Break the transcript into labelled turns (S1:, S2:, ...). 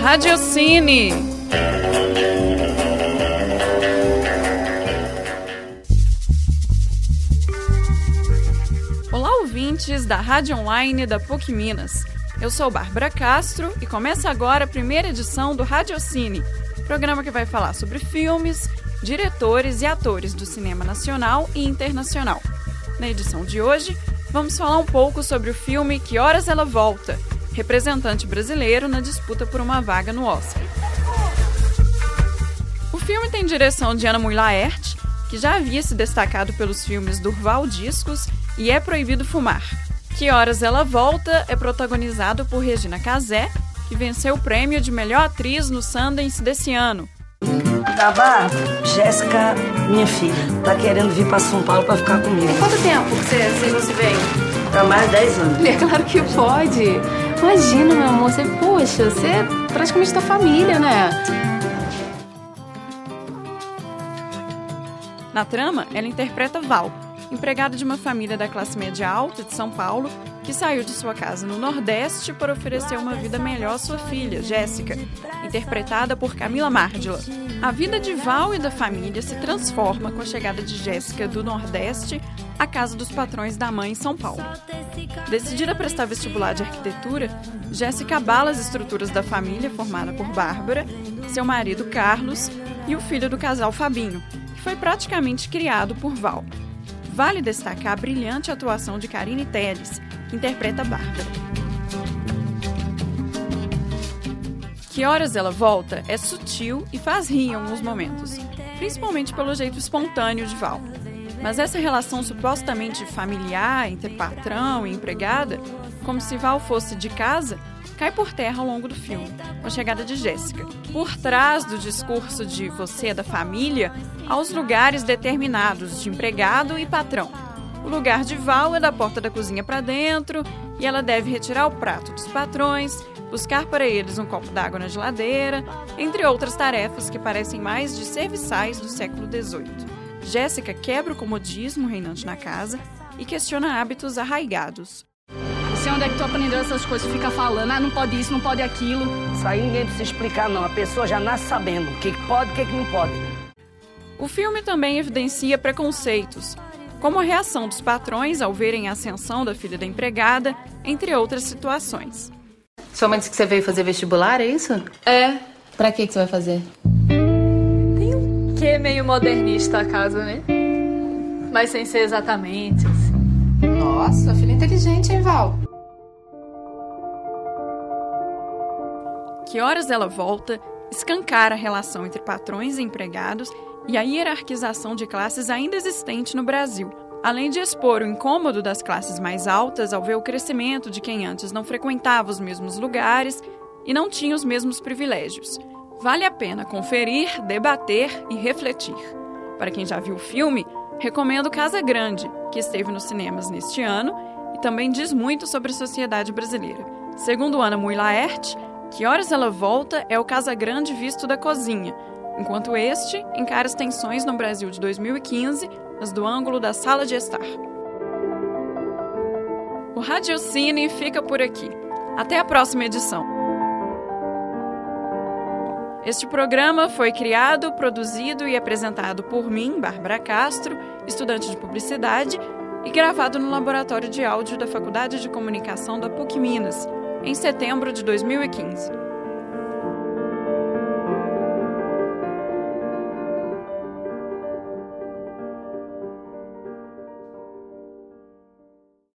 S1: Radiocine. Olá, ouvintes da Rádio Online da PUC Minas. Eu sou Bárbara Castro e começa agora a primeira edição do Radiocine, programa que vai falar sobre filmes, diretores e atores do cinema nacional e internacional. Na edição de hoje, vamos falar um pouco sobre o filme Que Horas Ela Volta, representante brasileiro na disputa por uma vaga no Oscar. O filme tem direção de Ana Mui Laerte, que já havia se destacado pelos filmes Durval Discos e É Proibido Fumar. Que Horas Ela Volta é protagonizado por Regina Casé, que venceu o prêmio de melhor atriz no Sundance desse ano.
S2: Tava Jéssica, minha filha, tá querendo vir para São Paulo para ficar comigo.
S3: Quanto tempo que você, você não se vê?
S2: Pra mais de 10 anos.
S3: É claro que pode. Imagina, meu amor, você, poxa, você é praticamente da família, né?
S1: Na trama, ela interpreta Val, empregada de uma família da classe média alta de São Paulo, que saiu de sua casa no Nordeste para oferecer uma vida melhor à sua filha, Jéssica, interpretada por Camila Márdila. A vida de Val e da família se transforma com a chegada de Jéssica do Nordeste à casa dos patrões da mãe em São Paulo. Decidida a prestar vestibular de arquitetura, Jéssica abala as estruturas da família formada por Bárbara, seu marido Carlos e o filho do casal Fabinho, que foi praticamente criado por Val. Vale destacar a brilhante atuação de Karine Telles, que interpreta Bárbara. Que Horas Ela Volta é sutil e faz rir em alguns momentos, principalmente pelo jeito espontâneo de Val. Mas essa relação supostamente familiar entre patrão e empregada, como se Val fosse de casa, cai por terra ao longo do filme, com a chegada de Jéssica. Por trás do discurso de você é da família, há os lugares determinados de empregado e patrão. O lugar de Val é da porta da cozinha para dentro e ela deve retirar o prato dos patrões, buscar para eles um copo d'água na geladeira, entre outras tarefas que parecem mais de serviçais do século XVIII. Jéssica quebra o comodismo reinante na casa e questiona hábitos arraigados.
S4: Você onde é que tu aprendeu essas coisas? Fica falando, ah, não pode isso, não pode aquilo.
S2: Isso aí ninguém precisa explicar, não. A pessoa já nasce sabendo o que pode e o que não pode.
S1: O filme também evidencia preconceitos, como a reação dos patrões ao verem a ascensão da filha da empregada, entre outras situações.
S5: Sua mãe disse que você veio fazer vestibular, é isso?
S4: É,
S5: Pra que que você vai fazer?
S4: que é meio modernista a casa, né? Mas sem ser exatamente.
S5: Nossa, filha inteligente, hein, Val?
S1: Que horas ela volta, escancara a relação entre patrões e empregados e a hierarquização de classes ainda existente no Brasil, além de expor o incômodo das classes mais altas ao ver o crescimento de quem antes não frequentava os mesmos lugares e não tinha os mesmos privilégios. Vale a pena conferir, debater e refletir. Para quem já viu o filme, recomendo Casa Grande, que esteve nos cinemas neste ano e também diz muito sobre a sociedade brasileira. Segundo Ana Mui Laerte, Que Horas Ela Volta é o Casa Grande visto da cozinha, enquanto este encara as tensões no Brasil de 2015, mas do ângulo da sala de estar. O Radiocine fica por aqui. Até a próxima edição. Este programa foi criado, produzido e apresentado por mim, Bárbara Castro, estudante de publicidade, e gravado no Laboratório de Áudio da Faculdade de Comunicação da PUC Minas, em setembro de 2015.